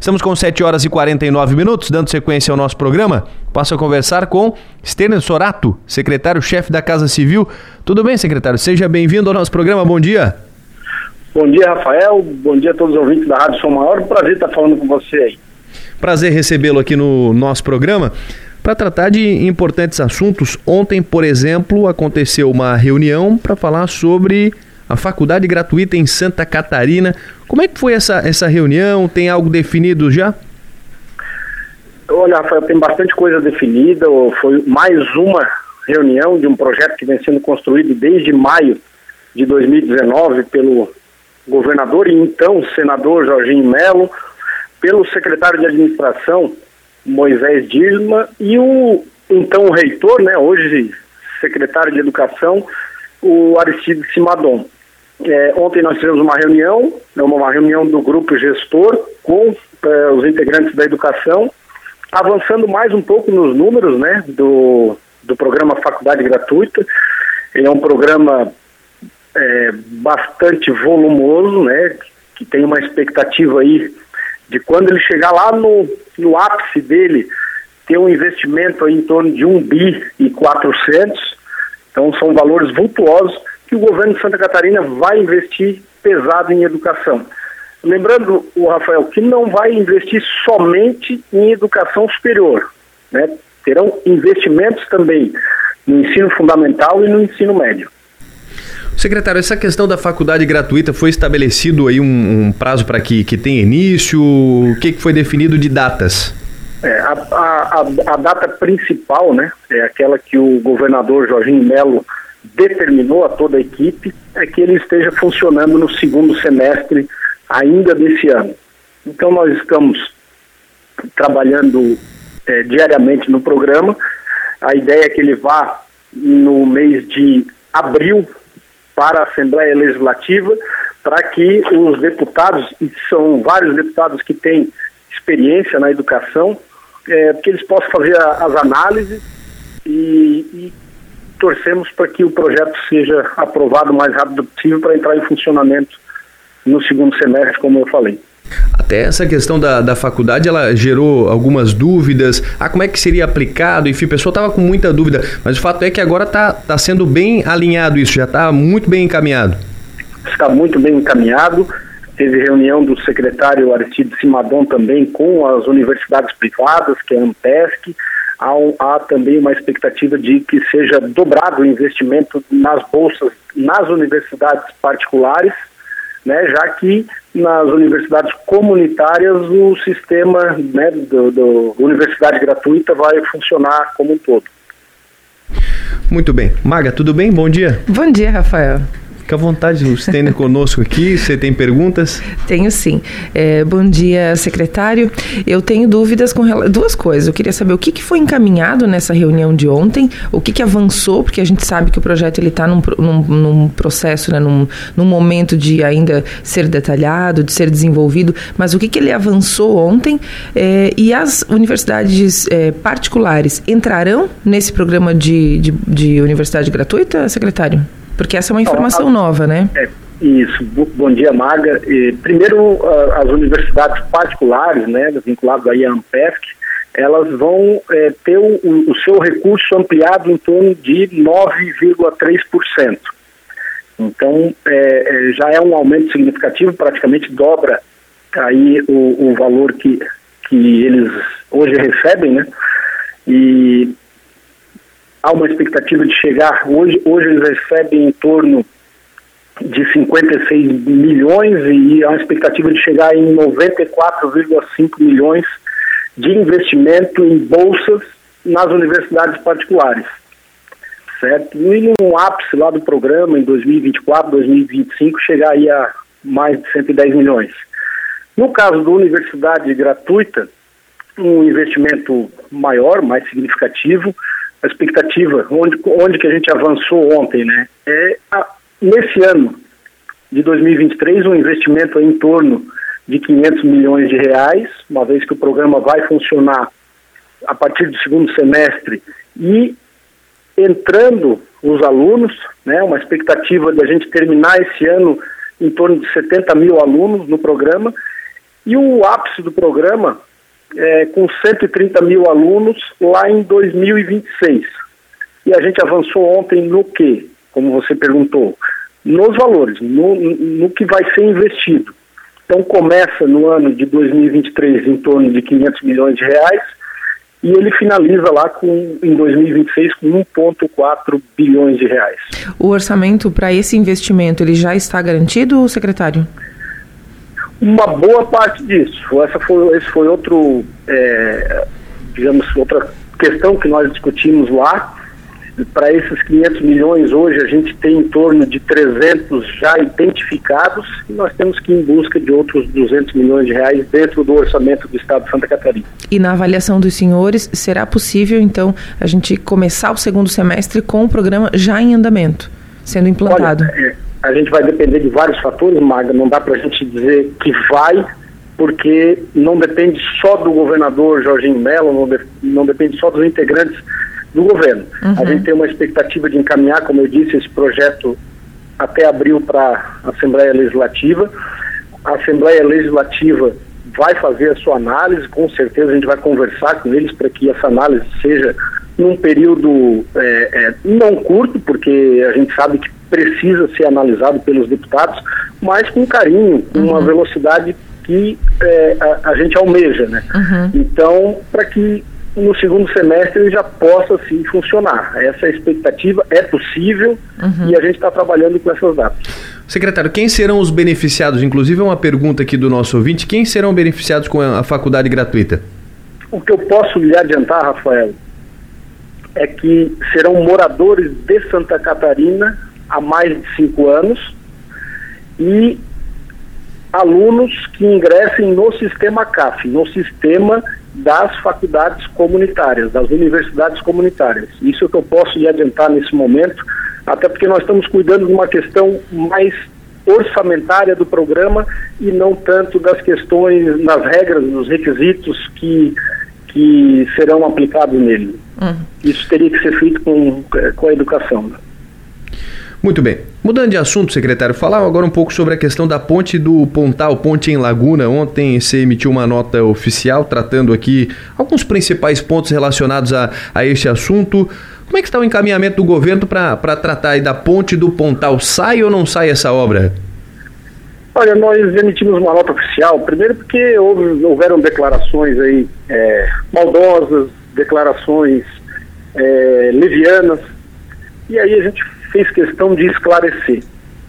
Estamos com 7 horas e 49 minutos, dando sequência ao nosso programa. Passo a conversar com Stener Sorato, secretário-chefe da Casa Civil. Tudo bem, secretário? Seja bem-vindo ao nosso programa. Bom dia. Bom dia, Rafael. Bom dia a todos os ouvintes da Rádio São Maior. Prazer estar falando com você aí. Prazer recebê-lo aqui no nosso programa. Para tratar de importantes assuntos, ontem, por exemplo, aconteceu uma reunião para falar sobre a faculdade gratuita em Santa Catarina. Como é que foi essa, essa reunião? Tem algo definido já? Olha, Rafael, tem bastante coisa definida. Foi mais uma reunião de um projeto que vem sendo construído desde maio de 2019 pelo governador e então senador Jorginho Melo, pelo secretário de administração Moisés Dirma e o então reitor, né, hoje secretário de educação, o Aristide Simadon. É, ontem nós tivemos uma reunião, né, uma reunião do grupo gestor com é, os integrantes da educação, avançando mais um pouco nos números né, do, do programa Faculdade Gratuita. Ele é um programa é, bastante volumoso, né, que tem uma expectativa aí de quando ele chegar lá no, no ápice dele, ter um investimento aí em torno de 1 bi e 400, então são valores vultuosos que o governo de Santa Catarina vai investir pesado em educação. Lembrando, o Rafael, que não vai investir somente em educação superior, né? Terão investimentos também no ensino fundamental e no ensino médio. Secretário, essa questão da faculdade gratuita foi estabelecido aí um, um prazo para que, que tenha início? O que, que foi definido de datas? É, a, a, a, data principal, né, é aquela que o governador Jorginho Melo determinou a toda a equipe é que ele esteja funcionando no segundo semestre ainda desse ano. Então nós estamos trabalhando é, diariamente no programa. A ideia é que ele vá no mês de abril para a Assembleia Legislativa, para que os deputados, e são vários deputados que têm experiência na educação, é, que eles possam fazer a, as análises e, e torcemos para que o projeto seja aprovado o mais rápido possível para entrar em funcionamento no segundo semestre, como eu falei. Até essa questão da, da faculdade, ela gerou algumas dúvidas. Ah, como é que seria aplicado? Enfim, o pessoal estava com muita dúvida. Mas o fato é que agora está tá sendo bem alinhado isso, já está muito bem encaminhado. Está muito bem encaminhado. Teve reunião do secretário Aristide Simadon também com as universidades privadas, que é a Ampesc há, um, há também uma expectativa de que seja dobrado o investimento nas bolsas nas universidades particulares, né, já que nas universidades comunitárias o sistema né, do, do universidade gratuita vai funcionar como um todo. Muito bem. Maga, tudo bem? Bom dia. Bom dia, Rafael. Fica à vontade, estende conosco aqui. Você tem perguntas? Tenho sim. É, bom dia, secretário. Eu tenho dúvidas com duas coisas. Eu queria saber o que, que foi encaminhado nessa reunião de ontem, o que, que avançou, porque a gente sabe que o projeto está num, num, num, processo, né, num, num momento de ainda ser detalhado, de ser desenvolvido, mas o que, que ele avançou ontem é, e as universidades é, particulares entrarão nesse programa de, de, de universidade gratuita, secretário? Porque essa é uma informação a, nova, né? É, isso. Bom dia, Maga. Primeiro, as universidades particulares, né, vinculadas aí à Ampesc, elas vão é, ter o, o, seu recurso ampliado em torno de 9,3%. Então, é, é, já é um aumento significativo, praticamente dobra aí o, o valor que, que eles hoje recebem, né? E há uma expectativa de chegar, hoje, hoje eles recebem em torno de 56 milhões e há uma expectativa de chegar em 94,5 milhões de investimento em bolsas nas universidades particulares. Certo? E no ápice lá do programa, em 2024, 2025, chegar aí a mais de 110 milhões. No caso da universidade gratuita, um investimento maior, mais significativo, a expectativa, onde, onde que a gente avançou ontem, né? É a, nesse ano de 2023 um investimento em torno de 500 milhões de reais, uma vez que o programa vai funcionar a partir do segundo semestre e entrando os alunos, né? Uma expectativa da gente terminar esse ano em torno de 70 mil alunos no programa e o ápice do programa é com 130 mil alunos lá em 2026. E a gente avançou ontem no que, como você perguntou, nos valores, no, no que vai ser investido. Então começa no ano de 2023 em torno de 500 milhões de reais e ele finaliza lá com em 2026 com 1,4 bilhões de reais. O orçamento para esse investimento ele já está garantido, secretário? Uma boa parte disso. Essa foi, esse foi outro, é, digamos, outra questão que nós discutimos lá para esses 500 milhões, hoje a gente tem em torno de 300 já identificados e nós temos que ir em busca de outros 200 milhões de reais dentro do orçamento do Estado de Santa Catarina. E na avaliação dos senhores, será possível então a gente começar o segundo semestre com o programa já em andamento, sendo implantado? Olha, é, a gente vai depender de vários fatores, Magda, não dá para a gente dizer que vai, porque não depende só do governador Jorginho Mello, não, de, não depende só dos integrantes do governo. Uhum. A gente tem uma expectativa de encaminhar, como eu disse, esse projeto até abril para a Assembleia Legislativa. A Assembleia Legislativa vai fazer a sua análise, com certeza a gente vai conversar com eles para que essa análise seja num período é, é, não curto, porque a gente sabe que precisa ser analisado pelos deputados, mas com carinho, com uhum. uma velocidade que é, a, a, gente almeja, né? Uhum. Então, para que no segundo semestre ele já possa sim funcionar. Essa é a expectativa, é possível uhum. e a gente está trabalhando com essas datas. Secretário, quem serão os beneficiados? Inclusive, é uma pergunta aqui do nosso ouvinte: quem serão beneficiados com a faculdade gratuita? O que eu posso lhe adiantar, Rafael, é que serão moradores de Santa Catarina há mais de cinco anos e alunos que ingressem no sistema CAF, no sistema das faculdades comunitárias, das universidades comunitárias. Isso é o que eu posso lhe adiantar nesse momento, até porque nós estamos cuidando de uma questão mais orçamentária do programa e não tanto das questões, nas regras, nos requisitos que, que serão aplicados nele. Uhum. Isso teria que ser feito com, com a educação. Muito bem. Mudando de assunto, secretário, falar agora um pouco sobre a questão da ponte do Pontal, ponte em Laguna. Ontem você emitiu uma nota oficial tratando aqui alguns principais pontos relacionados a, a este assunto. Como é que está o encaminhamento do governo para tratar aí da ponte do Pontal? Sai ou não sai essa obra? Olha, nós emitimos uma nota oficial, primeiro porque houve, houveram declarações aí é, maldosas, declarações é, levianas, e aí a gente fez questão de esclarecer.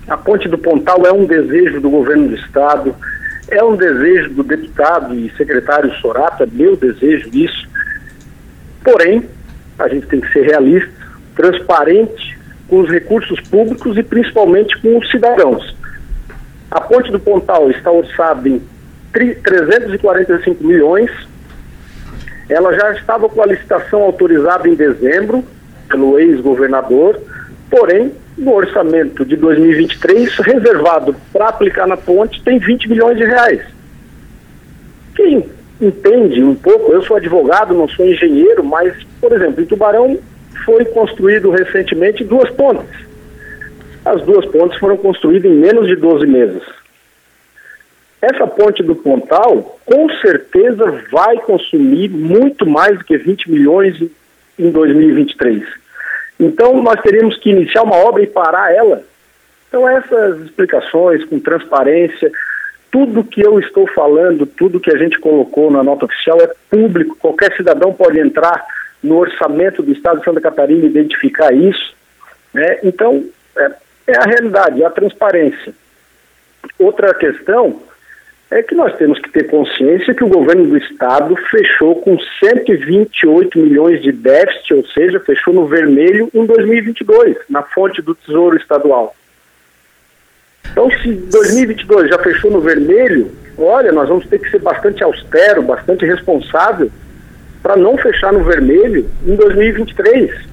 A ponte do Pontal é um desejo do governo do estado, é um desejo do deputado e secretário Sorato, é meu desejo isso. Porém, a gente tem que ser realista, transparente com os recursos públicos e principalmente com os cidadãos. A ponte do Pontal está orçada em 345 milhões. Ela já estava com a licitação autorizada em dezembro pelo ex-governador Porém, no orçamento de 2023, reservado para aplicar na ponte, tem 20 milhões de reais. Quem entende um pouco, eu sou advogado, não sou engenheiro, mas, por exemplo, em Tubarão foi construído recentemente duas pontes. As duas pontes foram construídas em menos de 12 meses. Essa ponte do Pontal, com certeza, vai consumir muito mais do que 20 milhões em 2023. Então, nós teríamos que iniciar uma obra e parar ela. Então, essas explicações com transparência, tudo que eu estou falando, tudo que a gente colocou na nota oficial é público, qualquer cidadão pode entrar no orçamento do Estado de Santa Catarina e identificar isso. Né? Então, é, é a realidade, é a transparência. Outra questão é que nós temos que ter consciência que o governo do estado fechou com 128 milhões de déficit, ou seja, fechou no vermelho em 2022, na fonte do Tesouro Estadual. Então, se 2022 já fechou no vermelho, olha, nós vamos ter que ser bastante austero, bastante responsável para não fechar no vermelho em 2023.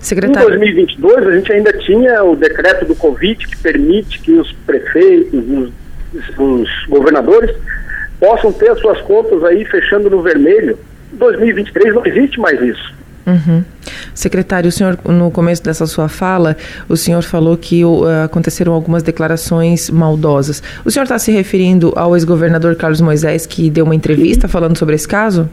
Secretário. Em 2022, a gente ainda tinha o decreto do Covid que permite que os prefeitos, os os governadores possam ter as suas contas aí fechando no vermelho. 2023 não existe mais isso. Uhum. Secretário, o senhor, no começo dessa sua fala, o senhor falou que uh, aconteceram algumas declarações maldosas. O senhor está se referindo ao ex-governador Carlos Moisés, que deu uma entrevista falando sobre esse caso?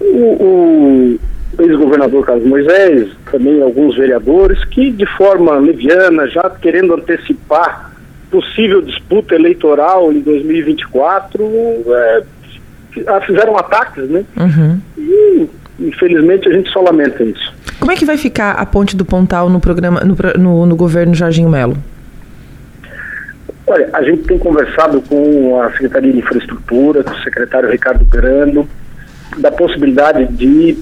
O, o ex-governador Carlos Moisés, também alguns vereadores, que de forma leviana, já querendo antecipar possível disputa eleitoral em 2024, é, fizeram ataques, né? Uhum. E infelizmente a gente só lamenta isso. Como é que vai ficar a ponte do Pontal no programa no, no, no governo Jorginho Melo? Olha, a gente tem conversado com a Secretaria de Infraestrutura, com o secretário Ricardo Grando, da possibilidade de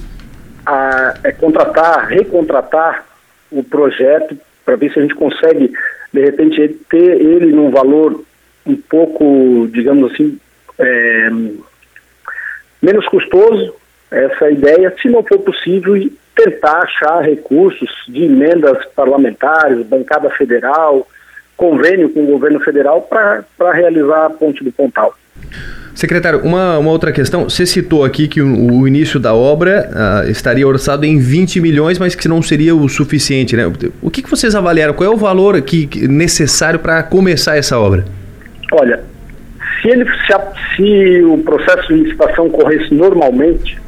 a, é, contratar, recontratar o projeto para ver se a gente consegue, de repente, ter ele num valor um pouco, digamos assim, é, menos custoso, essa ideia, se não for possível, tentar achar recursos de emendas parlamentares, bancada federal, convênio com o governo federal para realizar a ponte do Pontal. Secretário, uma, uma outra questão. Você citou aqui que o, o início da obra uh, estaria orçado em 20 milhões, mas que não seria o suficiente, né? O que, que vocês avaliaram? Qual é o valor aqui necessário para começar essa obra? Olha, se, ele, se, se o processo de licitação corresse normalmente,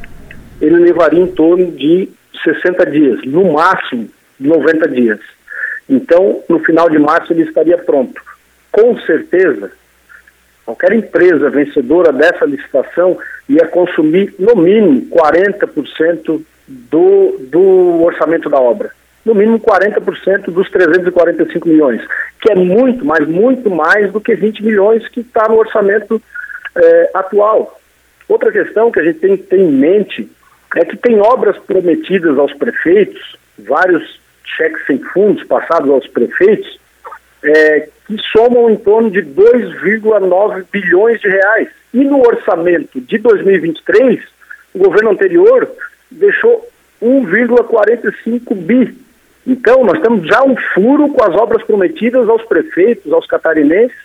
ele levaria em torno de 60 dias, no máximo 90 dias. Então, no final de março ele estaria pronto. Com certeza, qualquer empresa vencedora dessa licitação ia consumir no mínimo 40% do, do orçamento da obra. No mínimo 40% dos 345 milhões, que é muito, mas muito mais do que 20 milhões que está no orçamento eh, atual. Outra questão que a gente tem que ter em mente é que tem obras prometidas aos prefeitos, vários cheques sem fundos passados aos prefeitos, é, que somam em torno de 2,9 bilhões de reais. E no orçamento de 2023, o governo anterior deixou 1,45 bi. Então, nós temos já um furo com as obras prometidas aos prefeitos, aos catarinenses.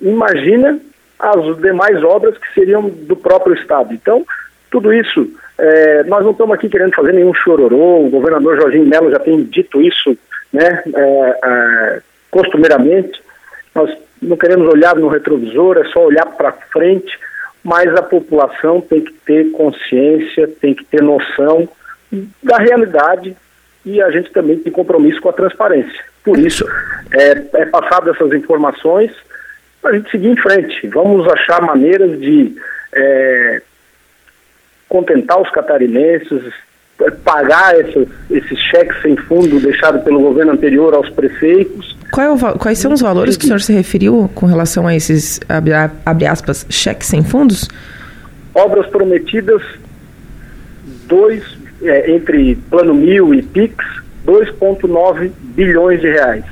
Imagina as demais obras que seriam do próprio Estado. Então, tudo isso é, nós não estamos aqui querendo fazer nenhum chororô, o governador Jorginho Melo já tem dito isso né, é, é, costumeiramente. Nós não queremos olhar no retrovisor, é só olhar para frente, mas a população tem que ter consciência, tem que ter noção da realidade e a gente também tem compromisso com a transparência. Por isso, é, é passado essas informações para a gente seguir em frente. Vamos achar maneiras de é, contentar os catarinenses, pagar esses, esses cheques sem fundo deixados pelo governo anterior aos prefeitos. É o, quais são os valores que o senhor se referiu com relação a esses, abre, abre aspas, cheques sem fundos? Obras prometidas, dois, é, entre Plano Mil e PIX, 2,9 bilhões de reais.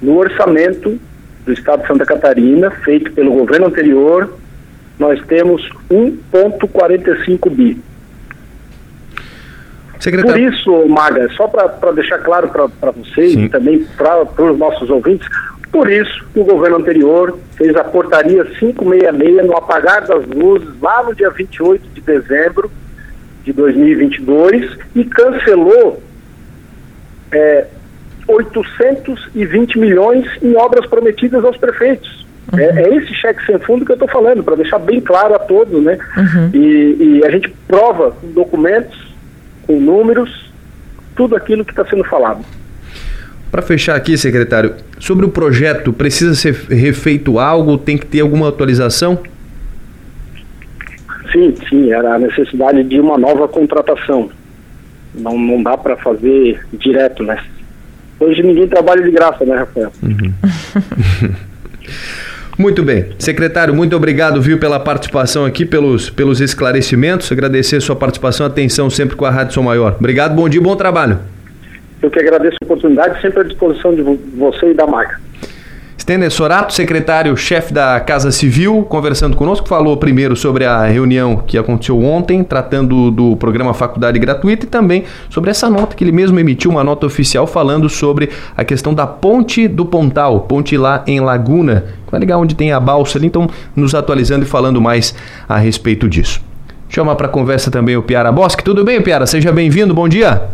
No orçamento do Estado de Santa Catarina, feito pelo governo anterior, nós temos 1,45 bi. Secretário... Por isso, Maga, só para deixar claro para vocês Sim. e também para os nossos ouvintes, por isso o governo anterior fez a portaria 566 no apagar das luzes lá no dia 28 de dezembro de 2022 e cancelou é, 820 milhões em obras prometidas aos prefeitos. Uhum. É, é, esse cheque sem fundo que eu estou falando, para deixar bem claro a todos, né? Uhum. E, e, a gente prova com documentos, com números, tudo aquilo que está sendo falado. Para fechar aqui, secretário, sobre o projeto, precisa ser refeito algo? Tem que ter alguma atualização? Sim, sim, era a necessidade de uma nova contratação. Não, não dá para fazer direto, né? Hoje ninguém trabalha de graça, né, Rafael? Uhum. Muito bem. Secretário, muito obrigado, viu, pela participação aqui, pelos, pelos esclarecimentos. Agradecer sua participação, atenção sempre com a Rádio São Maior. Obrigado, bom dia, bom trabalho. Eu que agradeço a oportunidade, sempre à disposição de você e da marca. Stender Sorato, secretário-chefe da Casa Civil, conversando conosco, falou primeiro sobre a reunião que aconteceu ontem, tratando do programa Faculdade Gratuita e também sobre essa nota que ele mesmo emitiu, uma nota oficial falando sobre a questão da ponte do Pontal, ponte lá em Laguna, vai ligar onde tem a balsa ali, então nos atualizando e falando mais a respeito disso. Chamar para conversa também o Piara Bosque. Tudo bem, Piara? Seja bem-vindo, bom dia.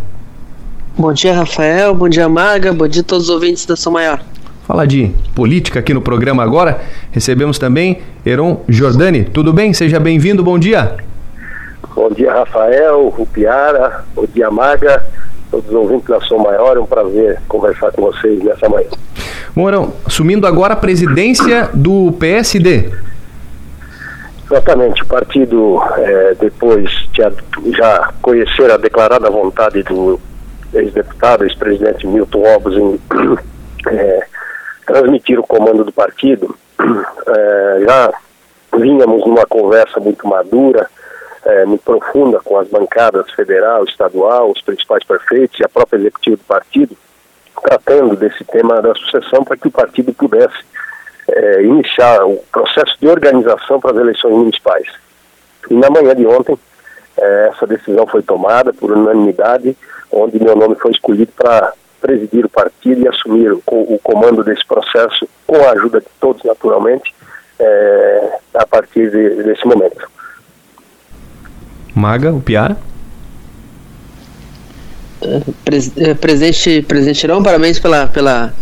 Bom dia, Rafael. Bom dia, Maga. Bom dia a todos os ouvintes da São Maior. Falar de política aqui no programa agora. Recebemos também Heron Jordani. Tudo bem? Seja bem-vindo, bom dia. Bom dia, Rafael, Rupiara, bom dia, Maga, todos os ouvintes da São Maior. É um prazer conversar com vocês nessa manhã. Morão, assumindo agora a presidência do PSD. Exatamente, o partido é, depois de já conhecer a declarada vontade do ex-deputado, ex-presidente Milton Obos em é, transmitir o comando do partido, é, já vínhamos numa conversa muito madura, é, muito profunda com as bancadas federal, estadual, os principais prefeitos e a própria executiva do partido, tratando desse tema da sucessão para que o partido pudesse é, iniciar o processo de organização para as eleições municipais. E na manhã de ontem, é, essa decisão foi tomada por unanimidade, onde meu nome foi escolhido para presidir o partido e assumir o, o, comando desse processo, com a ajuda de todos, naturalmente, é, a partir de, desse momento. Maga, o Piara? Pres, eh, presidente, presidente Irão, parabéns pela, pela,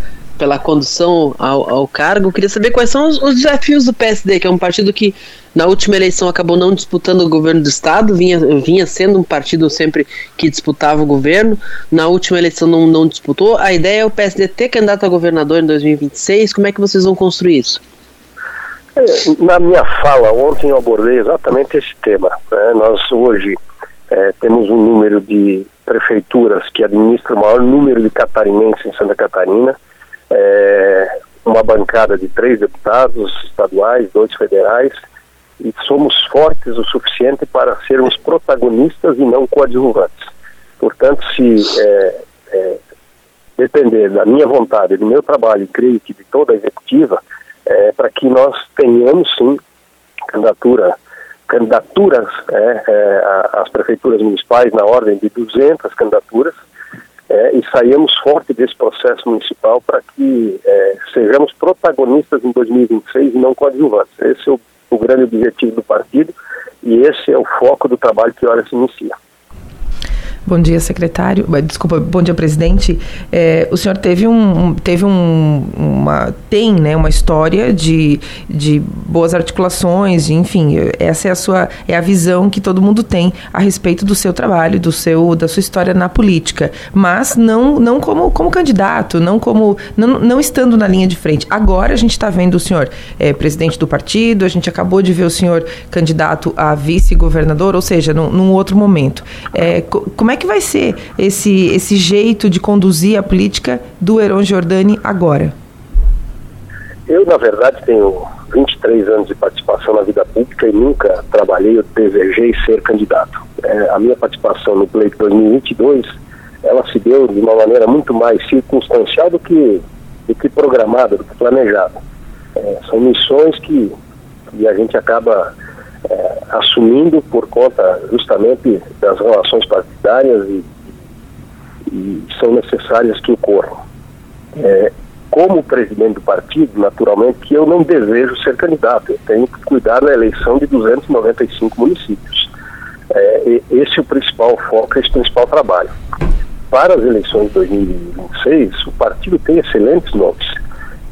pela condução ao, ao cargo. Queria saber quais são os, os, desafios do PSD, que é um partido que na última eleição acabou não disputando o governo do estado, vinha, vinha sendo um partido sempre que disputava o governo. Na última eleição não, não disputou. A ideia é o PSD ter candidato a governador em 2026. Como é que vocês vão construir isso? É, na minha fala ontem eu abordei exatamente esse tema. Né? Nós hoje é, temos um número de prefeituras que administram o maior número de catarinenses em Santa Catarina, é, uma bancada de três deputados estaduais, dois federais, e somos fortes o suficiente para sermos protagonistas e não coadjuvantes. Portanto, se é, é, depender da minha vontade, do meu trabalho, e creio que de toda a executiva, é, para que nós tenhamos sim candidatura, candidaturas é, é, às prefeituras municipais na ordem de 200 candidaturas é, e saímos forte desse processo municipal para que é, sejamos protagonistas em 2026 e não coadjuvantes. Esse é o, o grande objetivo do partido e esse é o foco do trabalho que hora se inicia. Bom dia, secretário. Desculpa, bom dia, presidente. É, o senhor teve um, teve um, uma, tem, né, uma história de, de boas articulações, enfim, essa é a sua, é a visão que todo mundo tem a respeito do seu trabalho, do seu, da sua história na política, mas não, não como, como candidato, não como, não, não estando na linha de frente. Agora a gente está vendo o senhor é, presidente do partido, a gente acabou de ver o senhor candidato a vice-governador, ou seja, num, num outro momento. É, como é que vai ser esse, esse jeito de conduzir a política do Heron Giordani agora? Eu, na verdade, tenho 23 anos de participação na vida pública e nunca trabalhei ou desejei ser candidato. É, a minha participação no pleito 2022, ela se deu de uma maneira muito mais circunstancial do que, do que programada, do que planejada. É, são missões que, que a gente acaba é, assumindo por conta justamente das relações partidárias e, e são necessárias que ocorram. É, como presidente do partido, naturalmente, que eu não desejo ser candidato, eu tenho que cuidar da eleição de 295 municípios. É, esse é o principal foco, esse é o principal trabalho. Para as eleições de 2026, o partido tem excelentes nomes.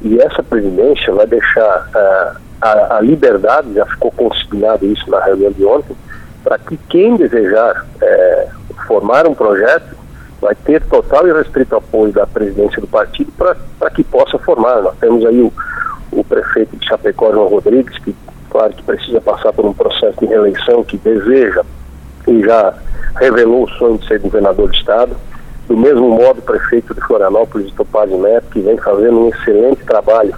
E essa presidência vai deixar uh, a, a, liberdade, já ficou consignado isso na reunião de ontem, para que quem desejar é, formar um projeto vai ter total e restrito apoio da presidência do partido para que possa formar. Nós temos aí o, o prefeito de Chapecó, João Rodrigues, que claro que precisa passar por um processo de reeleição, que deseja e já revelou o sonho de ser governador do estado. Do mesmo modo, o prefeito de Florianópolis, Topazio Neto, que vem fazendo um excelente trabalho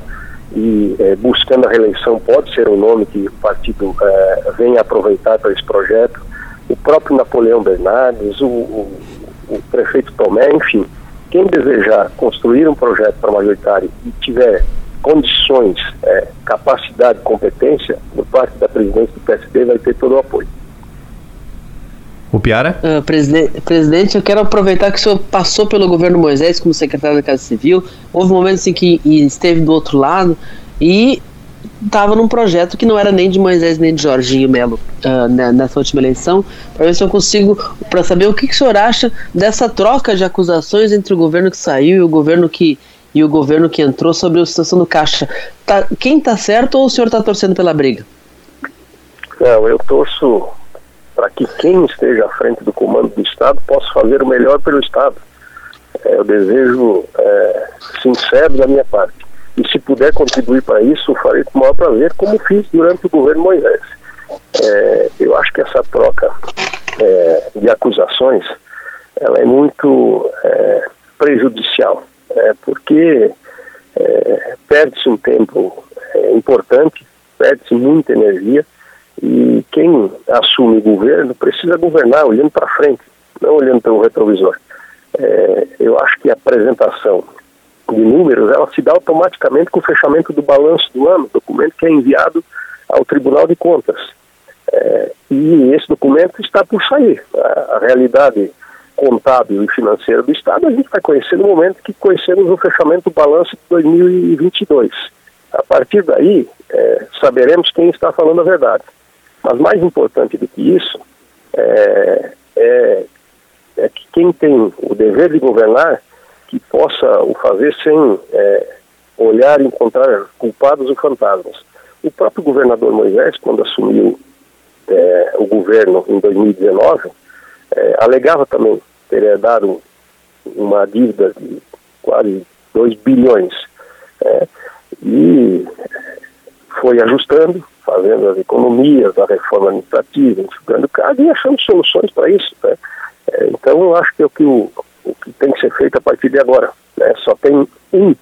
e é, buscando a reeleição pode ser um nome que o partido é, venha aproveitar para esse projeto. O próprio Napoleão Bernardes, o, o, o prefeito Tomé, enfim, quem desejar construir um projeto para majoritário e tiver condições, é, capacidade, competência, por parte da presidência do PSD vai ter todo o apoio. O Piara? Uh, presidente, presidente, eu quero aproveitar que o senhor passou pelo governo Moisés como secretário da Casa Civil. Houve momentos em que esteve do outro lado e estava num projeto que não era nem de Moisés nem de Jorginho Melo uh, nessa última eleição, para ver se eu consigo, para saber o que, que o senhor acha dessa troca de acusações entre o governo que saiu e o governo que e o governo que entrou sobre a situação do Caixa. Tá, quem está certo ou o senhor está torcendo pela briga? Não, eu torço para que quem esteja à frente do comando do Estado possa fazer o melhor pelo Estado. É o desejo é, sincero da minha parte. E se puder contribuir para isso, farei com o maior prazer, como fiz durante o governo Moisés. É, eu acho que essa troca é, de acusações ela é muito é, prejudicial, é, porque é, perde-se um tempo importante, perde-se muita energia e quem assume o governo precisa governar olhando para frente, não olhando pelo retrovisor. eu acho que a apresentação de números, ela se dá automaticamente com o fechamento do balanço do ano, documento que é enviado ao Tribunal de Contas. É, e esse documento está por sair. A, a, realidade contábil e financeira do Estado a gente vai conhecer no momento que conhecemos o fechamento do balanço de 2022. A partir daí, é, saberemos quem está falando a verdade. Mas mais importante do que isso é, é, é que quem tem o dever de governar que possa o fazer sem é, olhar e encontrar culpados ou fantasmas. O próprio governador Moisés, quando assumiu é, o governo em 2019, é, alegava também ter herdado uma dívida de quase 2 bilhões. É, e foi ajustando, fazendo as economias, a reforma administrativa, enxugando caso e achando soluções para isso. Né? É, então, eu acho que, é o que o, o que tem que ser feito a partir de agora. Né? Só tem um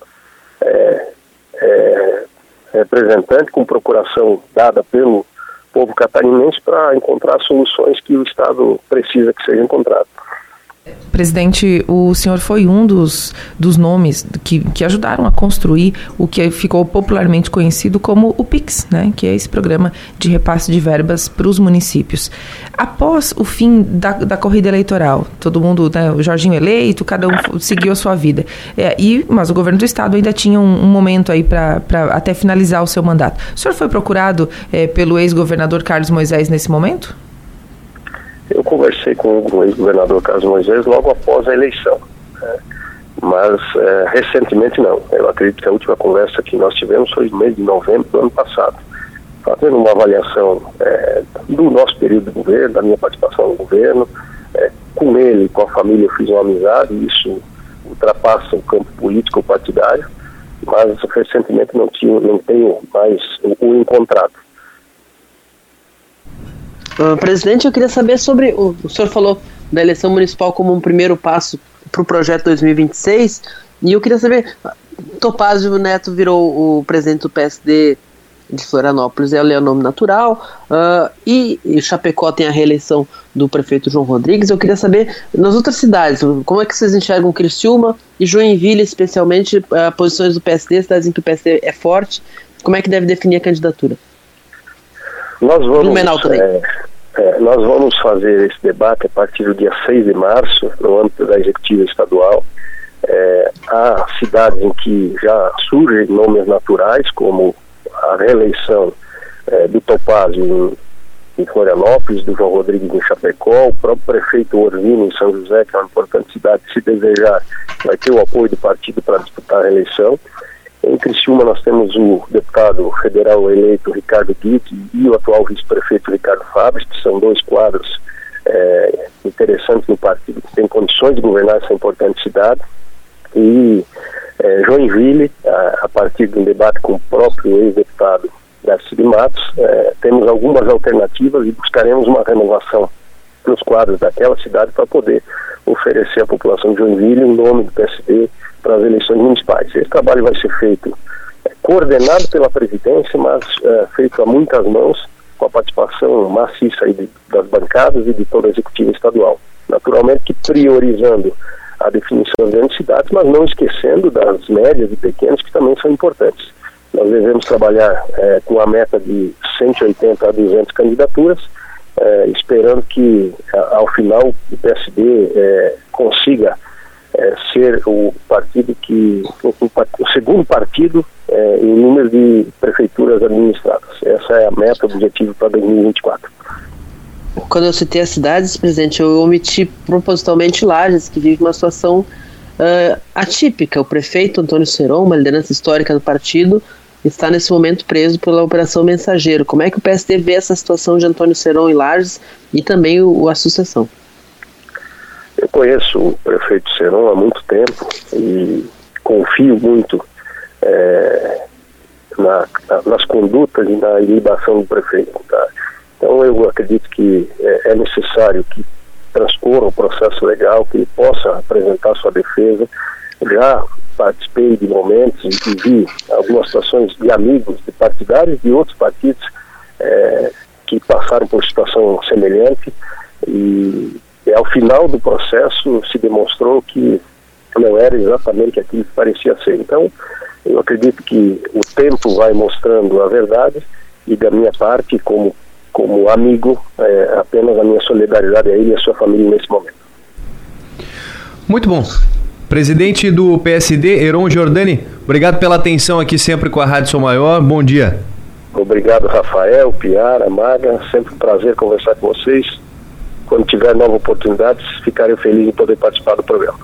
é, é, representante com procuração dada pelo povo catarinense para encontrar soluções que o Estado precisa que sejam encontradas. Presidente, o senhor foi um dos, dos nomes que, que ajudaram a construir o que ficou popularmente conhecido como o PIX, né, que é esse programa de repasse de verbas para os municípios. Após o fim da, da corrida eleitoral, todo mundo, né, o Jorginho eleito, cada um seguiu a sua vida. É, e, mas o governo do estado ainda tinha um, um momento aí para até finalizar o seu mandato. O senhor foi procurado é, pelo ex-governador Carlos Moisés nesse momento? Eu conversei com o ex-governador Carlos Moisés logo após a eleição, né? mas é, recentemente não. Eu acredito que a última conversa que nós tivemos foi no mês de novembro do ano passado, fazendo uma avaliação é, do nosso período de governo, da minha participação no governo. É, com ele, com a família, eu fiz uma amizade, isso ultrapassa o campo político partidário, mas recentemente não, tinha, não tenho mais o, o encontrado. Uh, presidente, eu queria saber sobre. O, o senhor falou da eleição municipal como um primeiro passo para o projeto 2026, e eu queria saber. Topázio Neto virou o presidente do PSD de Florianópolis, é o nome natural, uh, e, e Chapecó tem a reeleição do prefeito João Rodrigues. Eu queria saber, nas outras cidades, como é que vocês enxergam Criciúma e Joinville, especialmente, uh, posições do PSD, cidades em que o PSD é forte, como é que deve definir a candidatura? Nós vamos, é, é, nós vamos fazer esse debate a partir do dia 6 de março, no âmbito da executiva estadual. É, há cidades em que já surgem nomes naturais, como a reeleição é, do Topazio em, em Florianópolis, do João Rodrigues em Chapecó, o próprio prefeito Orvino em São José, que é uma importante cidade, se desejar, vai ter o apoio do partido para disputar a reeleição. Em Criciúma nós temos o deputado federal eleito Ricardo Guide e o atual vice-prefeito Ricardo Fabres, que são dois quadros é, interessantes no partido que têm condições de governar essa importante cidade. E é, Joinville, a, a, partir de um debate com o próprio ex-deputado Darcy de Matos, é, temos algumas alternativas e buscaremos uma renovação nos quadros daquela cidade para poder oferecer à população de Joinville um nome do PSD para as eleições municipais. Esse trabalho vai ser feito é, coordenado pela presidência, mas é, feito a muitas mãos, com a participação maciça de, das bancadas e de toda a executiva estadual. Naturalmente que priorizando a definição das grandes cidades, mas não esquecendo das médias e pequenas, que também são importantes. Nós devemos trabalhar é, com a meta de 180 a 200 candidaturas, é, esperando que, ao final, o PSD é, consiga é, ser o partido que o, o, segundo partido é, em número de prefeituras administradas. Essa é a meta, o objetivo para 2024. Quando eu citei as cidades, presidente, eu omiti propositalmente Lages, que vive uma situação uh, atípica. O prefeito Antônio Seron, uma liderança histórica do partido, está nesse momento preso pela Operação Mensageiro. Como é que o PSD vê essa situação de Antônio Seron e Lages e também o, a sucessão? Eu conheço o prefeito Seron há muito tempo e confio muito é, na, nas condutas e na ilibação do prefeito. Tá? Então eu acredito que é, é necessário que transcorra o processo legal, que ele possa apresentar sua defesa. Já participei de momentos e vi algumas situações de amigos, de partidários de outros partidos é, que passaram por situação semelhante e ao final do processo se demonstrou que não era exatamente aquilo que parecia ser. Então, eu acredito que o tempo vai mostrando a verdade e da minha parte, como, como amigo, é, apenas a minha solidariedade a ele e a sua família nesse momento. Muito bom. Presidente do PSD, Heron Giordani, obrigado pela atenção aqui sempre com a Rádio Sou Maior. Bom dia. Obrigado, Rafael, Piara, Maga. Sempre um prazer conversar com vocês. Quando tiver novas oportunidades, ficarei feliz em poder participar do programa.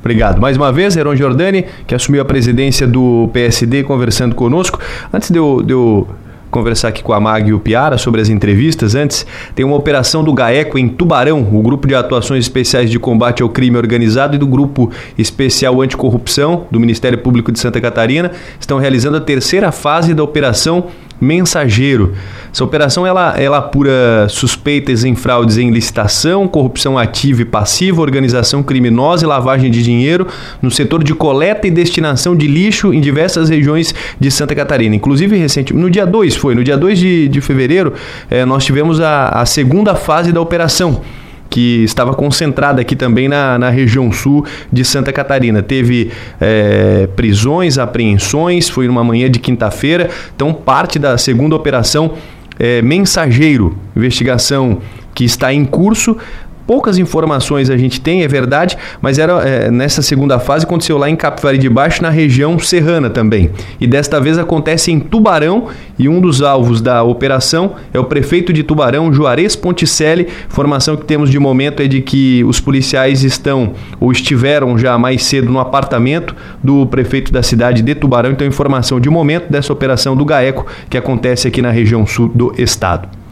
Obrigado. Mais uma vez, Heron Giordani, que assumiu a presidência do PSD, conversando conosco. Antes de eu, de eu conversar aqui com a Mag e o Piara sobre as entrevistas. Antes, tem uma operação do GAECO em Tubarão, o Grupo de Atuações Especiais de Combate ao Crime Organizado e do Grupo Especial Anticorrupção do Ministério Público de Santa Catarina estão realizando a terceira fase da Operação Mensageiro. Essa operação ela, ela apura suspeitas em fraudes em licitação, corrupção ativa e passiva, organização criminosa e lavagem de dinheiro no setor de coleta e destinação de lixo em diversas regiões de Santa Catarina. Inclusive, recentemente, no dia 2 foi, no dia 2 de, de fevereiro, eh, nós tivemos a, a segunda fase da operação que estava concentrada aqui também na, na região sul de Santa Catarina. Teve é, prisões, apreensões, foi numa manhã de quinta-feira, então parte da segunda operação é, Mensageiro, investigação que está em curso, Poucas informações a gente tem, é verdade, mas era é, nessa segunda fase aconteceu lá em Capivari de Baixo, na região serrana também. E desta vez acontece em Tubarão e um dos alvos da operação é o prefeito de Tubarão, Juarez Ponticelli. Informação que temos de momento é de que os policiais estão ou estiveram já mais cedo no apartamento do prefeito da cidade de Tubarão. Então, informação de momento dessa operação do GAECO que acontece aqui na região sul do estado.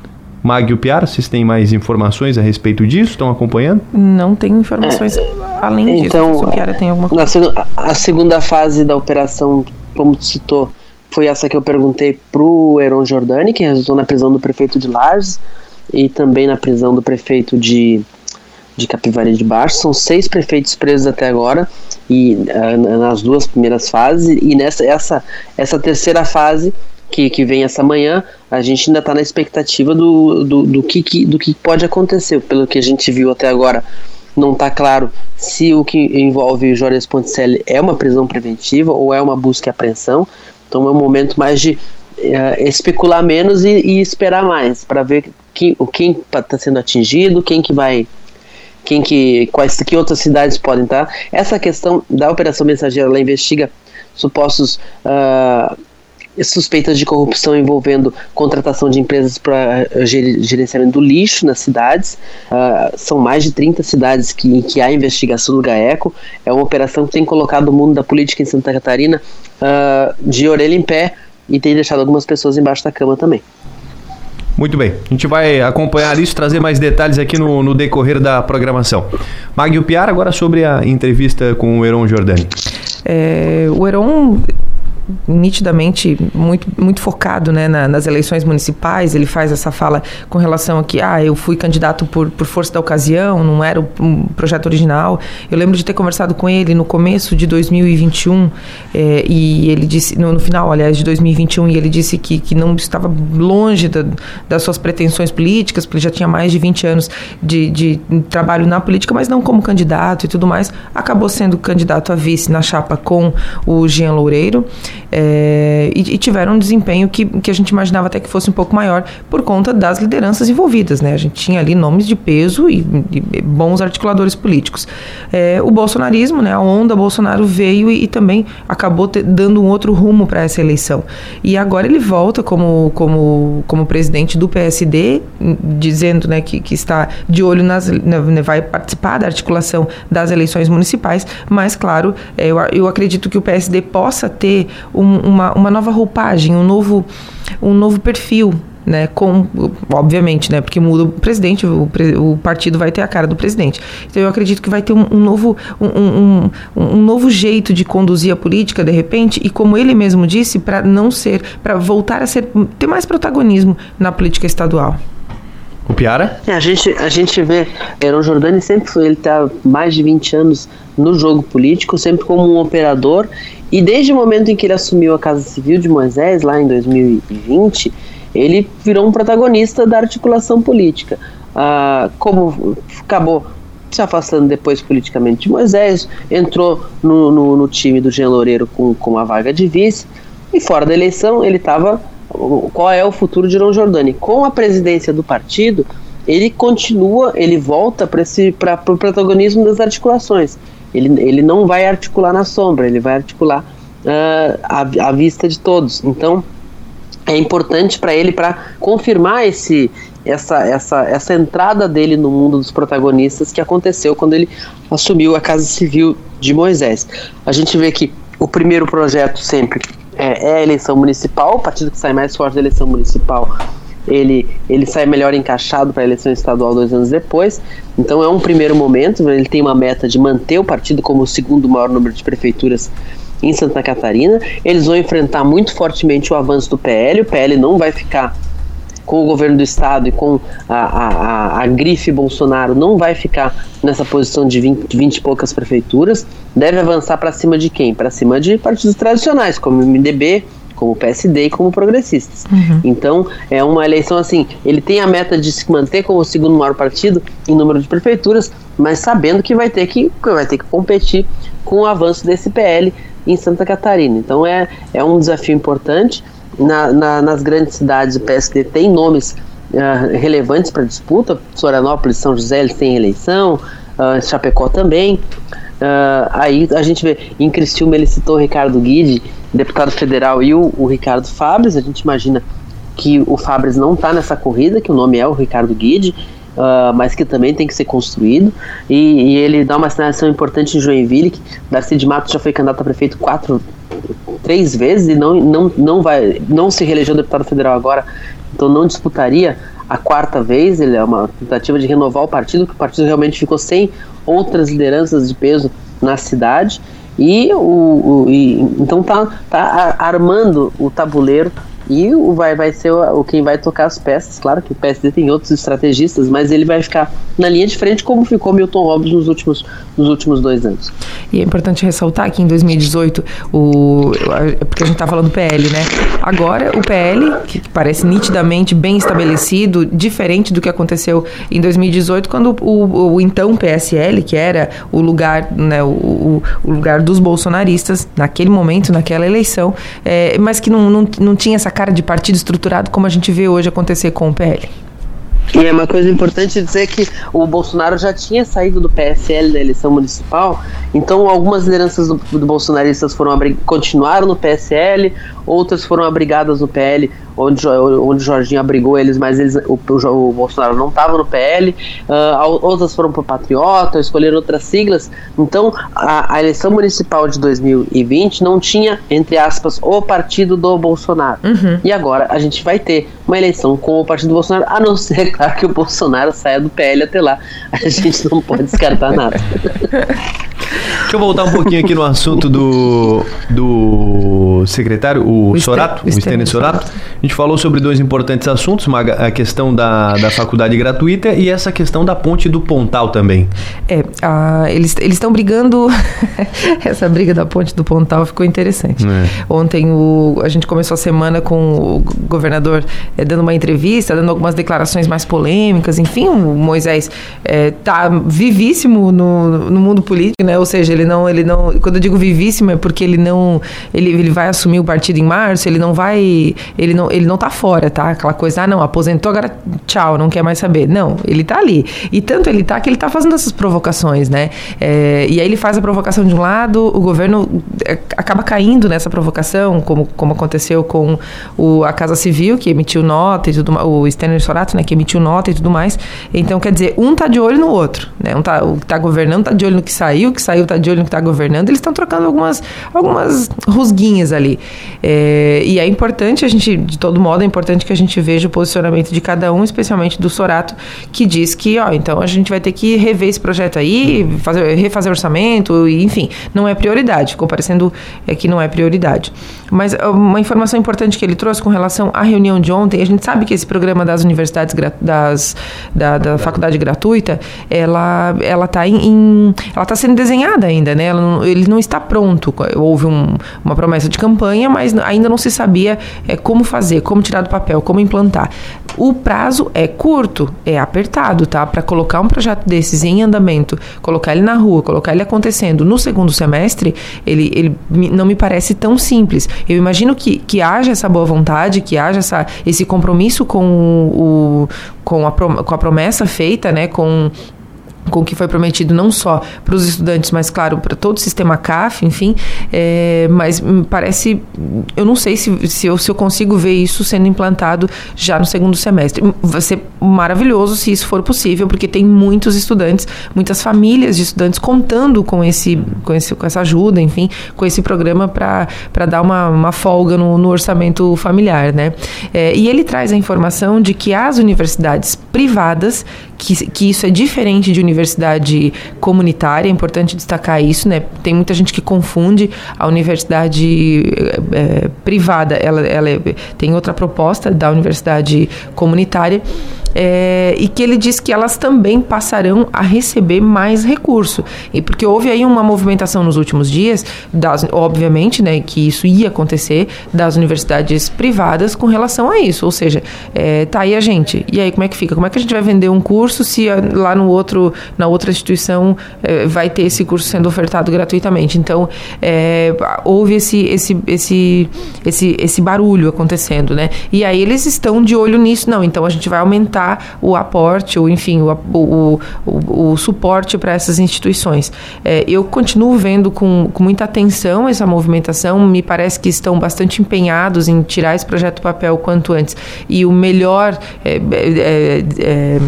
Magio Piara, vocês têm mais informações a respeito disso? Estão acompanhando? Não tenho informações é, além então, disso. Então, Piara tem alguma coisa. a segunda fase da operação, como citou, foi essa que eu perguntei pro Heron Jordani, que resultou na prisão do prefeito de Lages e também na prisão do prefeito de, de Capivari de Baixo. São seis prefeitos presos até agora e uh, nas duas primeiras fases e nessa essa, essa terceira fase que, que vem essa manhã, a gente ainda está na expectativa do, do, do, que, que, do que pode acontecer. Pelo que a gente viu até agora, não está claro se o que envolve o Jorge Ponticelli é uma prisão preventiva ou é uma busca e apreensão. Então é um momento mais de uh, especular menos e, e esperar mais para ver que, quem está sendo atingido, quem que vai quem que quais que outras cidades podem estar. Tá. Essa questão da operação mensageira ela investiga supostos uh, suspeitas de corrupção envolvendo contratação de empresas para eh, gerenciamento do lixo nas cidades. Uh, são mais de 30 cidades que, em que há investigação do GAECO. É uma operação que tem colocado o mundo da política em Santa Catarina uh, de orelha em pé e tem deixado algumas pessoas embaixo da cama também. Muito bem, a gente vai acompanhar isso, trazer mais detalhes aqui no, no decorrer da programação. Magno Piar, agora sobre a entrevista com o Heron Jordani. É, o Heron nitidamente muito, muito focado né, na, nas eleições municipais. Ele faz essa fala com relação a que ah, eu fui candidato por, por força da ocasião, não era o um projeto original. Eu lembro de ter conversado com ele no começo de 2021 eh, e ele disse, no, no, final, aliás, de 2021, e ele disse que, que não estava longe da, das suas pretensões políticas, porque ele já tinha mais de 20 anos de, de trabalho na política, mas não como candidato e tudo mais. Acabou sendo candidato a vice na chapa com o Jean Loureiro. É, e, e, tiveram um desempenho que, que a gente imaginava até que fosse um pouco maior por conta das lideranças envolvidas. Né? A gente tinha ali nomes de peso e, e bons articuladores políticos. É, o bolsonarismo, né, a onda Bolsonaro veio e, e também acabou te, dando um outro rumo para essa eleição. E agora ele volta como, como, como presidente do PSD, dizendo né, que, que está de olho nas. Né, vai participar da articulação das eleições municipais, mas, claro, é, eu, eu acredito que o PSD possa ter um, uma, uma nova roupagem, um novo, um novo perfil né, com, obviamente, né, porque muda o presidente, o, o, partido vai ter a cara do presidente. Então eu acredito que vai ter um, um novo, um, um, um, novo jeito de conduzir a política de repente e como ele mesmo disse, para não ser, para voltar a ser, ter mais protagonismo na política estadual. O Piara? É, a, gente, a gente vê, Heron Jordani sempre foi, ele está mais de 20 anos no jogo político, sempre como um operador, e desde o momento em que ele assumiu a Casa Civil de Moisés, lá em 2020, ele virou um protagonista da articulação política. Ah, como acabou se afastando depois politicamente de Moisés, entrou no, no, no time do Jean Loureiro com, com a vaga de vice, e fora da eleição ele estava. Qual é o futuro de Ron Jordani? Com a presidência do partido, ele continua, ele volta para o pro protagonismo das articulações. Ele, ele não vai articular na sombra, ele vai articular uh, à, à vista de todos. Então, é importante para ele para confirmar esse essa, essa, essa entrada dele no mundo dos protagonistas que aconteceu quando ele assumiu a Casa Civil de Moisés. A gente vê que o primeiro projeto sempre é, é a eleição municipal, o partido que sai mais forte da eleição municipal ele, ele sai melhor encaixado para a eleição estadual dois anos depois. Então é um primeiro momento, ele tem uma meta de manter o partido como o segundo maior número de prefeituras em Santa Catarina. Eles vão enfrentar muito fortemente o avanço do PL. O PL não vai ficar com o governo do estado e com a, a, a, a grife Bolsonaro, não vai ficar nessa posição de 20, 20 e poucas prefeituras. Deve avançar para cima de quem? Para cima de partidos tradicionais, como o MDB, como o PSD e como progressistas. Uhum. Então, é uma eleição assim, ele tem a meta de se manter como o segundo maior partido em número de prefeituras, mas sabendo que vai ter que, vai ter que competir com o avanço desse PL em Santa Catarina. Então é, é um desafio importante. Na, na, nas grandes cidades o PSD tem nomes uh, relevantes para disputa. Florianópolis, São José eles têm eleição, uh, Chapecó também. Uh, aí a gente vê, em Criciúma ele citou o Ricardo Guide, deputado federal, e o, o Ricardo Fabres. A gente imagina que o Fabres não está nessa corrida, que o nome é o Ricardo Guide, uh, mas que também tem que ser construído. E, e, ele dá uma sinalização importante em Joinville, que Darcy de Matos já foi candidato a prefeito quatro, três vezes e não, não, não, vai, não se reelegeu deputado federal agora, então não disputaria a quarta vez. Ele é uma tentativa de renovar o partido, porque o partido realmente ficou sem outras lideranças de peso na cidade. E, o, o e, então tá, tá armando o tabuleiro e o vai, vai ser o, quem vai tocar as peças. Claro que o PSD tem outros estrategistas, mas ele vai ficar na linha de frente como ficou Milton Robbins nos últimos, nos últimos dois anos. E é importante ressaltar que em 2018, o, porque a gente está falando do PL, né? Agora o PL, que parece nitidamente bem estabelecido, diferente do que aconteceu em 2018, quando o, o, o então PSL, que era o lugar, né, o, o, lugar dos bolsonaristas naquele momento, naquela eleição, é, mas que não, não, não tinha essa cara de partido estruturado como a gente vê hoje acontecer com o PL. E é uma coisa importante dizer que o Bolsonaro já tinha saído do PSL da eleição municipal, então algumas lideranças do, do bolsonaristas foram continuaram no PSL, outras foram abrigadas no PL, onde, onde o Jorginho abrigou eles, mas eles, o, o, o Bolsonaro não estava no PL, uh, outras foram para o Patriota, escolheram outras siglas. Então, a, a, eleição municipal de 2020 não tinha, entre aspas, o partido do Bolsonaro. Uhum. E agora a gente vai ter uma eleição com o partido do Bolsonaro, a não ser, claro, que o Bolsonaro saia do PL até lá. A gente não pode descartar nada. Deixa eu voltar um pouquinho aqui no assunto do, do secretário, o, o Sorato, o Stênio Sorato. A gente falou sobre dois importantes assuntos, a questão da, da faculdade gratuita e essa questão da ponte do Pontal também. É, a, eles estão brigando. essa briga da ponte do Pontal ficou interessante. É. Ontem o, a gente começou a semana com o governador é, dando uma entrevista, dando algumas declarações mais polêmicas. Enfim, o Moisés está é, vivíssimo no, no mundo político, né? Ou seja, ele não, ele não. Quando eu digo vivíssimo é porque ele não. Ele, ele vai assumir o partido em março, ele não vai, ele não, ele não tá fora, tá? Aquela coisa, ah, não, aposentou, agora tchau, não quer mais saber. Não, ele tá ali. E tanto ele tá que ele tá fazendo essas provocações, né? É, e aí ele faz a provocação de um lado, o governo é, acaba caindo nessa provocação, como, como aconteceu com o, a Casa Civil, que emitiu nota e tudo o Stanley Sorato, né, que emitiu nota e tudo mais. Então, quer dizer, um tá de olho no outro, né? Um tá, o que tá governando tá de olho no que saiu, o que saiu tá de olho no que tá governando. Eles estão trocando algumas, algumas rusguinhas ali. É, e é importante a gente, de todo modo, é importante que a gente veja o posicionamento de cada um, especialmente do Sorato, que diz que, ó, então a gente vai ter que rever esse projeto aí, fazer, refazer orçamento, enfim, não é prioridade. Ficou parecendo é, que não é prioridade. Mas uma informação importante que ele trouxe com relação à reunião de ontem, a gente sabe que esse programa das universidades das, da, da faculdade gratuita, ela ela está em, em, ela tá sendo desenhada ainda, né? Não, ele não está pronto. Houve um, uma promessa de campanha, mas ainda não se sabia é, como fazer, como tirar do papel, como implantar. O prazo é curto, é apertado, tá? Para colocar um projeto desses em andamento, colocar ele na rua, colocar ele acontecendo no segundo semestre, ele, ele não me parece tão simples. Eu imagino que, que haja essa boa vontade, que haja essa, esse compromisso com o, com a, com a promessa feita, né? Com com o que foi prometido não só para os estudantes, mas claro para todo o sistema CAF, enfim, é, mas parece, eu não sei se, se, eu, se eu consigo ver isso sendo implantado já no segundo semestre. Vai ser maravilhoso se isso for possível, porque tem muitos estudantes, muitas famílias de estudantes contando com esse, com, esse, com essa ajuda, enfim, com esse programa para dar uma, uma folga no, no orçamento familiar, né? É, e ele traz a informação de que as universidades privadas que, que isso é diferente de universidade comunitária, é importante destacar isso, né? Tem muita gente que confunde a universidade é, privada, ela, ela é, tem outra proposta da universidade comunitária é, e que ele diz que elas também passarão a receber mais recurso. E porque houve aí uma movimentação nos últimos dias, das, obviamente, né, que isso ia acontecer das universidades privadas com relação a isso. Ou seja, é, tá aí a gente. E aí como é que fica? Como é que a gente vai vender um curso se lá no outro, na outra instituição é, vai ter esse curso sendo ofertado gratuitamente? Então é, houve esse, esse, esse, esse, esse barulho acontecendo, né? E aí eles estão de olho nisso. Não, então a gente vai aumentar o aporte, ou enfim, o, o, o, o suporte para essas instituições. É, eu continuo vendo com, com muita atenção essa movimentação, me parece que estão bastante empenhados em tirar esse projeto do papel o quanto antes. E o melhor. É, é, é, é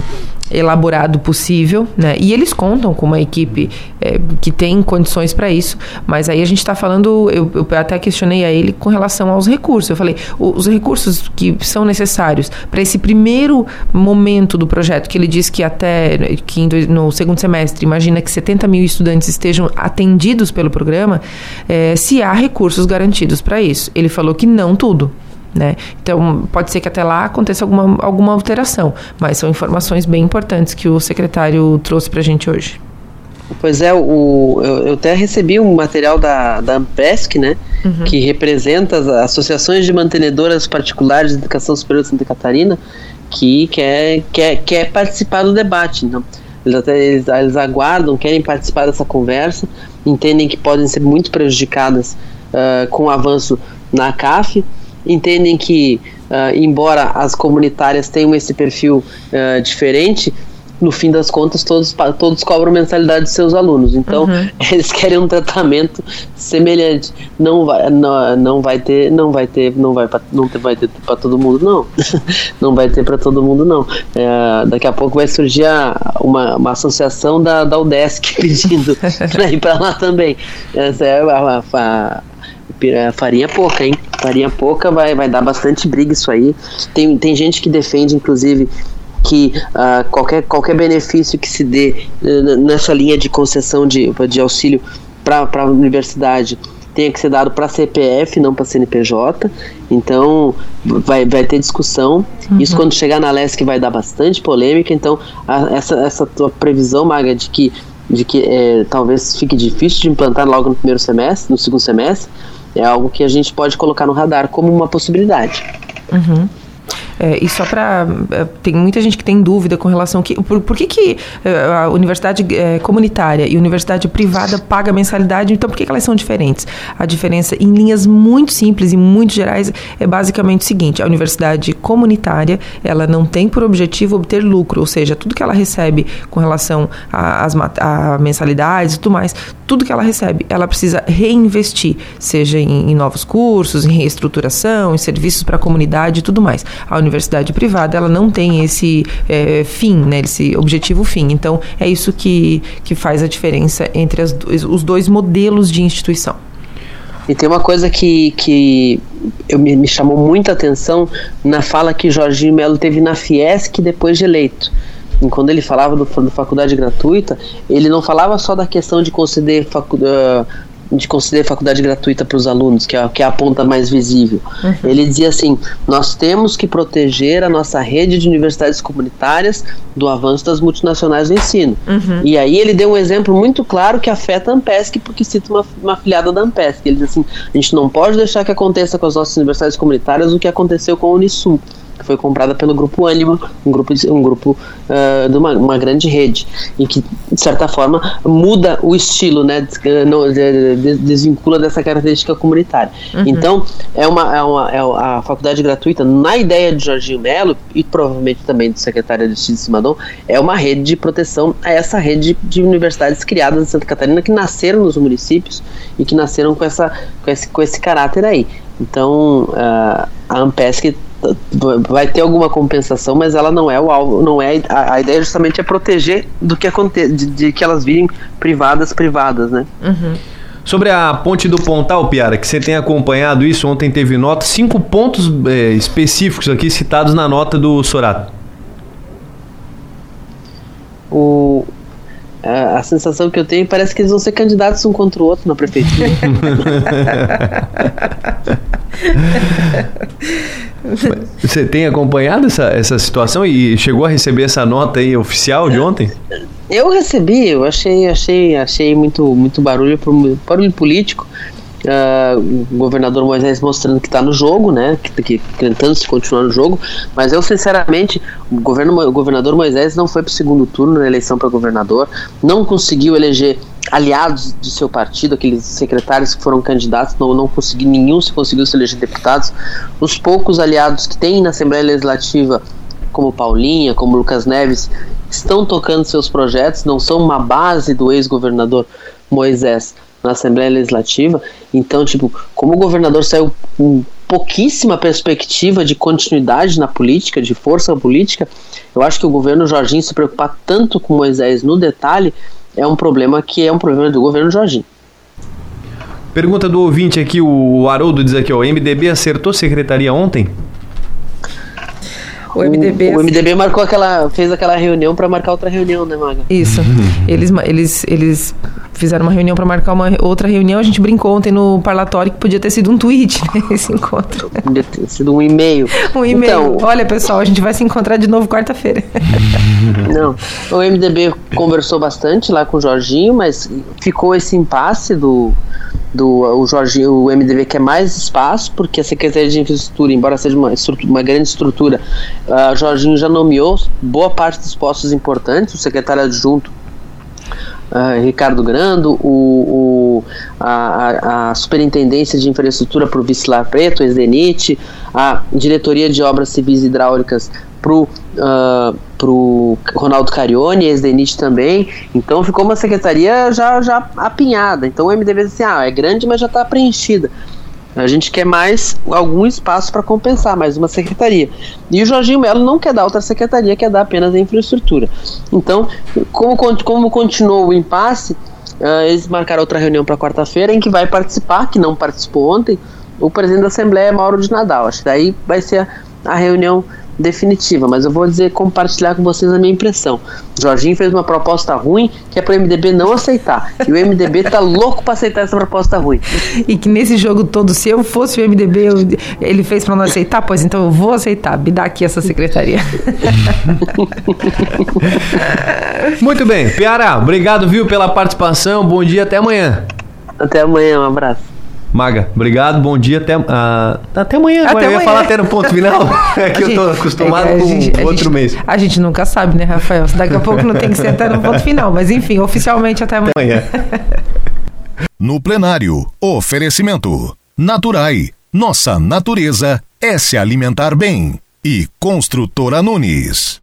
elaborado possível, né? E eles contam com uma equipe é, que tem condições para isso, mas aí a gente está falando, eu, eu, até questionei a ele com relação aos recursos. Eu falei, os recursos que são necessários para esse primeiro momento do projeto, que ele diz que até que no segundo semestre, imagina que 70 mil estudantes estejam atendidos pelo programa, é, se há recursos garantidos para isso. Ele falou que não tudo. Né? Então, pode ser que até lá aconteça alguma, alguma alteração, mas são informações bem importantes que o secretário trouxe para a gente hoje. Pois é, o, eu, eu, até recebi um material da, da Ampesc, né, uhum. que representa as associações de mantenedoras particulares de educação superior de Santa Catarina, que quer, quer, quer participar do debate. Então, eles, até, eles, eles aguardam, querem participar dessa conversa, entendem que podem ser muito prejudicadas uh, com o avanço na CAF, entendem que, uh, embora as comunitárias tenham esse perfil uh, diferente, no fim das contas todos, todos cobram mensalidade de seus alunos. Então uhum. eles querem um tratamento semelhante. Não vai, não, não vai ter, não vai ter, não vai, não vai ter para todo mundo não. não vai ter para todo mundo não. É, daqui a pouco vai surgir a, uma, uma associação da, da UDESC pedindo para ir para lá também. Essa é a, a, a farinha pouca, hein? Farinha pouca vai, vai dar bastante briga isso aí. Tem, tem gente que defende, inclusive, que uh, qualquer, qualquer benefício que se dê uh, nessa linha de concessão de, de auxílio para a universidade tenha que ser dado para CPF, não para CNPJ. Então vai, vai ter discussão. Uhum. Isso quando chegar na LESC vai dar bastante polêmica. Então a, essa, essa tua previsão, Maga, de que, de que é, talvez fique difícil de implantar logo no primeiro semestre, no segundo semestre, é algo que a gente pode colocar no radar como uma possibilidade. Uhum. É, e só para é, tem muita gente que tem dúvida com relação que por, por que que é, a universidade é, comunitária e universidade privada paga mensalidade? Então por que, que elas são diferentes? A diferença em linhas muito simples e muito gerais é basicamente o seguinte: a universidade comunitária ela não tem por objetivo obter lucro, ou seja, tudo que ela recebe com relação às mensalidades e tudo mais, tudo que ela recebe, ela precisa reinvestir, seja em, em novos cursos, em reestruturação, em serviços para a comunidade e tudo mais. A universidade privada ela não tem esse é, fim, né, esse objetivo fim. Então é isso que, que faz a diferença entre os dois modelos de instituição. E tem uma coisa que, que eu, me, chamou muita atenção na fala que Jorginho Melo teve na Fiesc depois de eleito. Quando ele falava do, do faculdade gratuita, ele não falava só da questão de conceder faculdade de conceder faculdade gratuita para os alunos, que é, que é a ponta mais visível. Uhum. Ele dizia assim: nós temos que proteger a nossa rede de universidades comunitárias do avanço das multinacionais do ensino. Uhum. E aí ele deu um exemplo muito claro que afeta a Ampesc, porque cita uma, uma afiliada da Ampesc. Ele diz assim: a gente não pode deixar que aconteça com as nossas universidades comunitárias o que aconteceu com a Unisul que foi comprada pelo grupo Anima, um grupo, um grupo uh, de uma, uma, grande rede, e que, de certa forma, muda o estilo, né, desvincula dessa característica comunitária. Uhum. Então, é uma, é uma é a faculdade gratuita, na ideia de Jorginho Melo, e provavelmente também do secretário de Cid Simadon, é uma rede de proteção a essa rede de universidades criadas em Santa Catarina que nasceram nos municípios e que nasceram com, essa, com, esse, com esse caráter aí. Então, uh, a Ampesc vai ter alguma compensação, mas ela não é o alvo, não é a, a ideia justamente é proteger do que acontece, de, de, que elas virem privadas, privadas, né? Uhum. Sobre a ponte do Pontal, Piara, que você tem acompanhado isso, ontem teve nota, cinco pontos é, específicos aqui citados na nota do Sorato. O, a, a, sensação que eu tenho parece que eles vão ser candidatos um contra o outro na prefeitura. Você tem acompanhado essa, essa situação e chegou a receber essa nota aí oficial de ontem? Eu recebi, eu achei, achei, achei muito, muito barulho, barulho político. Uh, o governador Moisés mostrando que está no jogo, né? Que, que tentando se continuar no jogo. Mas eu, sinceramente, o, governo, o governador Moisés não foi para o segundo turno na eleição para governador, não conseguiu eleger aliados de seu partido, aqueles secretários que foram candidatos, não, não conseguiu, nenhum se conseguiu se eleger deputados. Os poucos aliados que tem na Assembleia Legislativa, como Paulinha, como Lucas Neves, estão tocando seus projetos, não são uma base do ex-governador Moisés na Assembleia Legislativa. Então, tipo, como o governador saiu com pouquíssima perspectiva de continuidade na política, de força política, eu acho que o governo Jorginho se preocupar tanto com Moisés no detalhe é um problema que é um problema do governo Jorginho. Pergunta do ouvinte aqui, o Haroldo diz aqui, ó, o MDB acertou secretaria ontem? O MDB, o, o MDB marcou aquela, fez aquela reunião para marcar outra reunião, né, Maga? Isso. eles, eles, eles fizeram uma reunião para marcar uma outra reunião. A gente brincou ontem no parlatório que podia ter sido um tweet, né, esse encontro. Podia ter sido um e-mail. Um e-mail. Então, Olha, pessoal, a gente vai se encontrar de novo quarta-feira. Não. O MDB conversou bastante lá com o Jorginho, mas ficou esse impasse do do o Jorge, o MDB quer mais espaço, porque a Secretaria de Infraestrutura, embora seja uma, uma grande estrutura, uh, Jorginho já nomeou boa parte dos postos importantes, o secretário adjunto Uh, Ricardo Grando, o, o a, a, Superintendência de Infraestrutura para o Vicilar Preto, Exdenite, a Diretoria de Obras Civis Hidráulicas para o uh, pro Ronaldo Carione, ex-DENIT também. Então ficou uma secretaria já, já apinhada. Então o MDB assim, ah, é grande, mas já está preenchida. A gente quer mais algum espaço para compensar, mais uma secretaria. E o Jorginho Melo não quer dar outra secretaria, quer dar apenas a infraestrutura. Então, como, como continuou o impasse, uh, eles marcaram outra reunião para quarta-feira em que vai participar, que não participou ontem, o presidente da Assembleia, Mauro de Nadal. Acho que daí vai ser a, a reunião definitiva, mas eu vou dizer, compartilhar com vocês a minha impressão. Jorginho fez uma proposta ruim que é para o MDB não aceitar. E o MDB tá louco para aceitar essa proposta ruim. E que nesse jogo todo, se eu fosse o MDB, eu, ele fez para não aceitar, pois então eu vou aceitar. Me dá aqui essa secretaria. Muito bem. Piara, obrigado, viu, pela participação. Bom dia, até amanhã. Até amanhã, um abraço. Maga, obrigado, bom dia, até, uh, até amanhã. Até agora. amanhã. Eu ia falar até no ponto final, é que gente, eu tô acostumado é com gente, outro gente, mês. A gente nunca sabe, né, Rafael? Daqui a pouco não tem que ser até no ponto final, mas enfim, oficialmente até amanhã. Até amanhã. no plenário, oferecimento. Naturai. Nossa natureza é se alimentar bem. E Construtora Nunes.